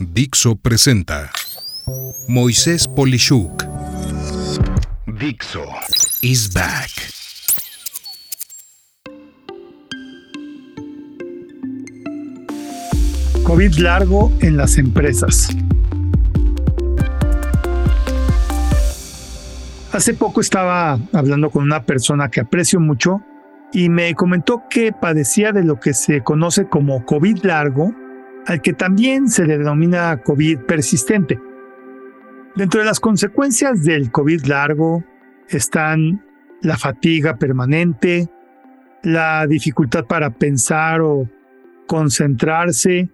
Dixo presenta Moisés Polishuk. Dixo is back. COVID largo en las empresas. Hace poco estaba hablando con una persona que aprecio mucho y me comentó que padecía de lo que se conoce como COVID largo, al que también se le denomina COVID persistente. Dentro de las consecuencias del COVID largo están la fatiga permanente, la dificultad para pensar o concentrarse,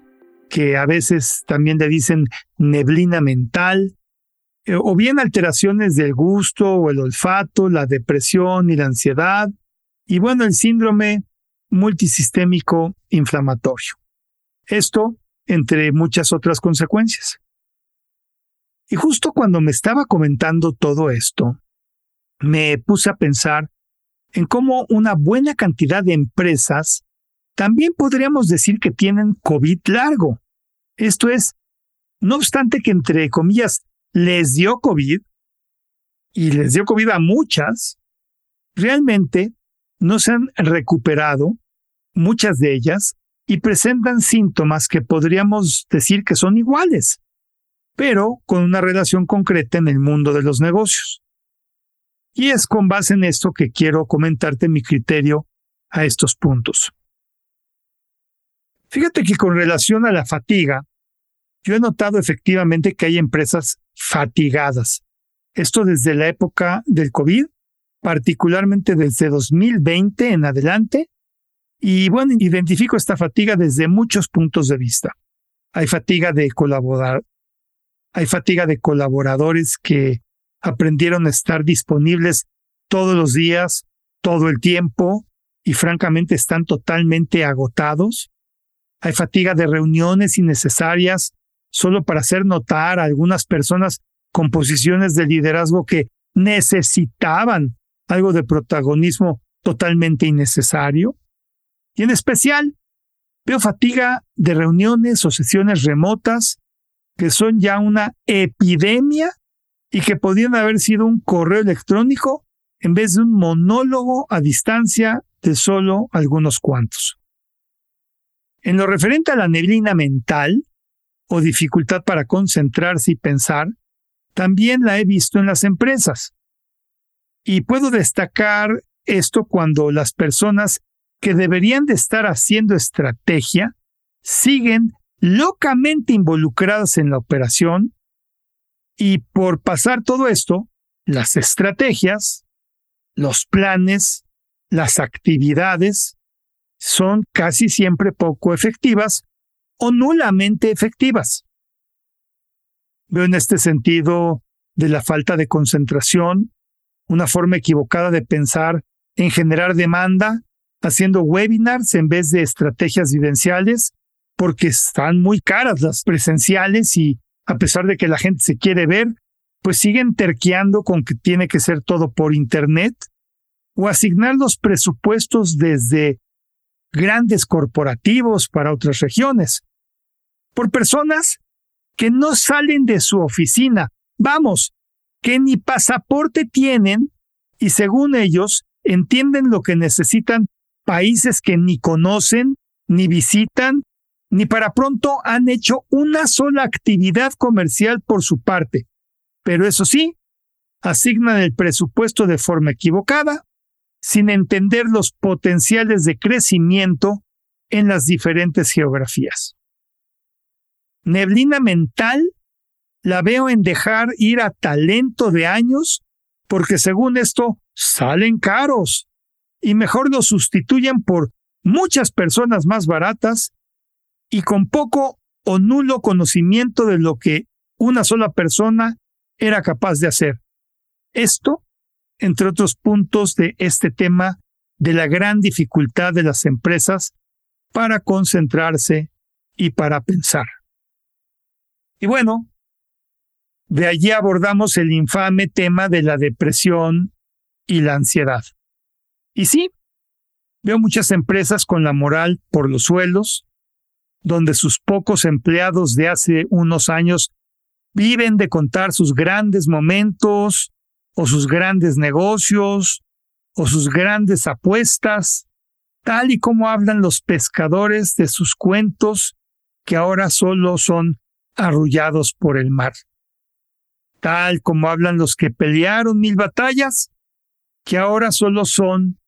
que a veces también le dicen neblina mental, eh, o bien alteraciones del gusto o el olfato, la depresión y la ansiedad, y bueno, el síndrome multisistémico inflamatorio. Esto entre muchas otras consecuencias. Y justo cuando me estaba comentando todo esto, me puse a pensar en cómo una buena cantidad de empresas también podríamos decir que tienen COVID largo. Esto es, no obstante que entre comillas les dio COVID, y les dio COVID a muchas, realmente no se han recuperado, muchas de ellas, y presentan síntomas que podríamos decir que son iguales, pero con una relación concreta en el mundo de los negocios. Y es con base en esto que quiero comentarte mi criterio a estos puntos. Fíjate que con relación a la fatiga, yo he notado efectivamente que hay empresas fatigadas. Esto desde la época del COVID particularmente desde 2020 en adelante. Y bueno, identifico esta fatiga desde muchos puntos de vista. Hay fatiga de colaborar, hay fatiga de colaboradores que aprendieron a estar disponibles todos los días, todo el tiempo, y francamente están totalmente agotados. Hay fatiga de reuniones innecesarias solo para hacer notar a algunas personas con posiciones de liderazgo que necesitaban algo de protagonismo totalmente innecesario. Y en especial, veo fatiga de reuniones o sesiones remotas que son ya una epidemia y que podrían haber sido un correo electrónico en vez de un monólogo a distancia de solo algunos cuantos. En lo referente a la neblina mental o dificultad para concentrarse y pensar, también la he visto en las empresas. Y puedo destacar esto cuando las personas que deberían de estar haciendo estrategia siguen locamente involucradas en la operación y por pasar todo esto, las estrategias, los planes, las actividades son casi siempre poco efectivas o nulamente efectivas. Veo en este sentido de la falta de concentración, una forma equivocada de pensar en generar demanda, haciendo webinars en vez de estrategias vivenciales, porque están muy caras las presenciales y a pesar de que la gente se quiere ver, pues siguen terqueando con que tiene que ser todo por Internet, o asignar los presupuestos desde grandes corporativos para otras regiones, por personas que no salen de su oficina. Vamos, que ni pasaporte tienen y según ellos entienden lo que necesitan países que ni conocen, ni visitan, ni para pronto han hecho una sola actividad comercial por su parte. Pero eso sí, asignan el presupuesto de forma equivocada, sin entender los potenciales de crecimiento en las diferentes geografías. Neblina mental la veo en dejar ir a talento de años porque según esto salen caros y mejor los sustituyen por muchas personas más baratas y con poco o nulo conocimiento de lo que una sola persona era capaz de hacer. Esto, entre otros puntos de este tema de la gran dificultad de las empresas para concentrarse y para pensar. Y bueno, de allí abordamos el infame tema de la depresión y la ansiedad. Y sí, veo muchas empresas con la moral por los suelos, donde sus pocos empleados de hace unos años viven de contar sus grandes momentos o sus grandes negocios o sus grandes apuestas, tal y como hablan los pescadores de sus cuentos que ahora solo son arrullados por el mar, tal como hablan los que pelearon mil batallas, que ahora solo son,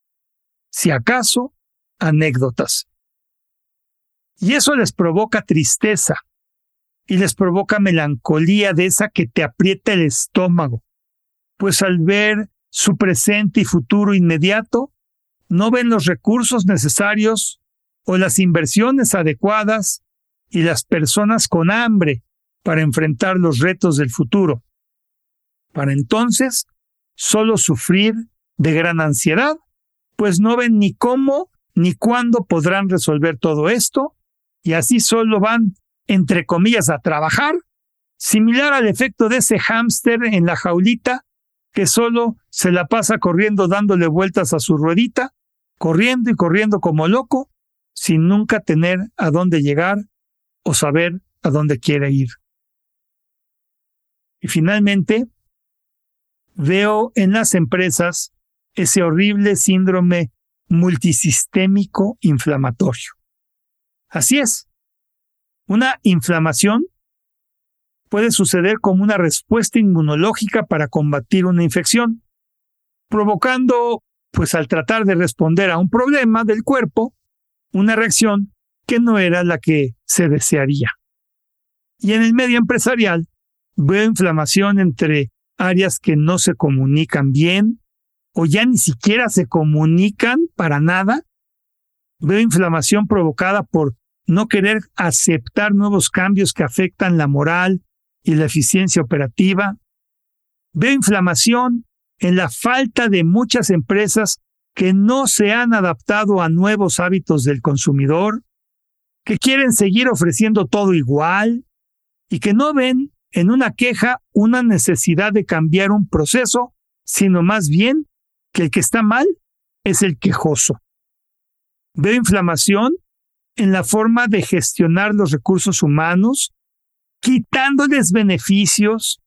si acaso, anécdotas. Y eso les provoca tristeza y les provoca melancolía de esa que te aprieta el estómago, pues al ver su presente y futuro inmediato, no ven los recursos necesarios o las inversiones adecuadas y las personas con hambre para enfrentar los retos del futuro. Para entonces, solo sufrir de gran ansiedad, pues no ven ni cómo ni cuándo podrán resolver todo esto, y así solo van, entre comillas, a trabajar, similar al efecto de ese hámster en la jaulita que solo se la pasa corriendo dándole vueltas a su ruedita, corriendo y corriendo como loco, sin nunca tener a dónde llegar o saber a dónde quiere ir. Y finalmente, veo en las empresas ese horrible síndrome multisistémico inflamatorio. Así es. Una inflamación puede suceder como una respuesta inmunológica para combatir una infección, provocando, pues al tratar de responder a un problema del cuerpo, una reacción que no era la que se desearía. Y en el medio empresarial veo inflamación entre áreas que no se comunican bien o ya ni siquiera se comunican para nada. Veo inflamación provocada por no querer aceptar nuevos cambios que afectan la moral y la eficiencia operativa. Veo inflamación en la falta de muchas empresas que no se han adaptado a nuevos hábitos del consumidor, que quieren seguir ofreciendo todo igual y que no ven en una queja una necesidad de cambiar un proceso, sino más bien que el que está mal es el quejoso. Veo inflamación en la forma de gestionar los recursos humanos, quitándoles beneficios,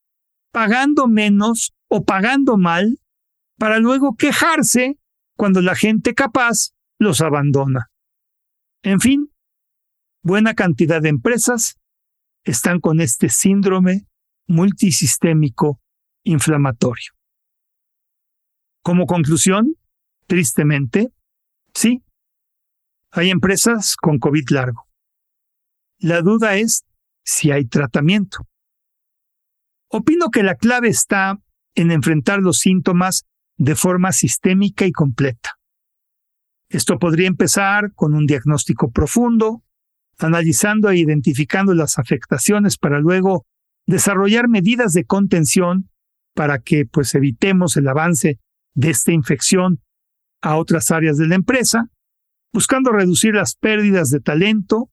pagando menos o pagando mal, para luego quejarse cuando la gente capaz los abandona. En fin, buena cantidad de empresas están con este síndrome multisistémico inflamatorio. Como conclusión, tristemente, sí, hay empresas con COVID largo. La duda es si hay tratamiento. Opino que la clave está en enfrentar los síntomas de forma sistémica y completa. Esto podría empezar con un diagnóstico profundo, analizando e identificando las afectaciones para luego desarrollar medidas de contención para que pues evitemos el avance de esta infección a otras áreas de la empresa, buscando reducir las pérdidas de talento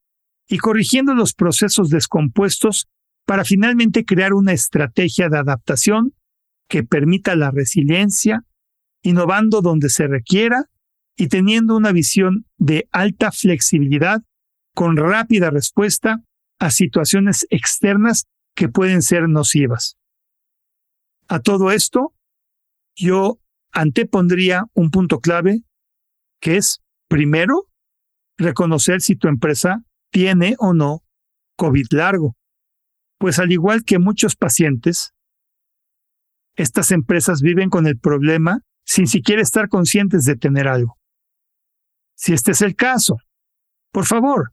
y corrigiendo los procesos descompuestos para finalmente crear una estrategia de adaptación que permita la resiliencia, innovando donde se requiera y teniendo una visión de alta flexibilidad con rápida respuesta a situaciones externas que pueden ser nocivas. A todo esto, yo antepondría un punto clave que es, primero, reconocer si tu empresa tiene o no COVID largo. Pues al igual que muchos pacientes, estas empresas viven con el problema sin siquiera estar conscientes de tener algo. Si este es el caso, por favor,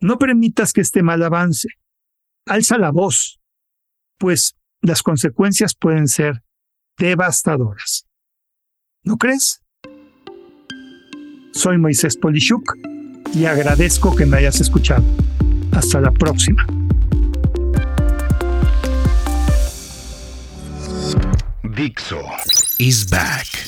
no permitas que este mal avance. Alza la voz, pues las consecuencias pueden ser devastadoras. ¿No crees? Soy Moisés Polishuk y agradezco que me hayas escuchado. Hasta la próxima. Dixo is back.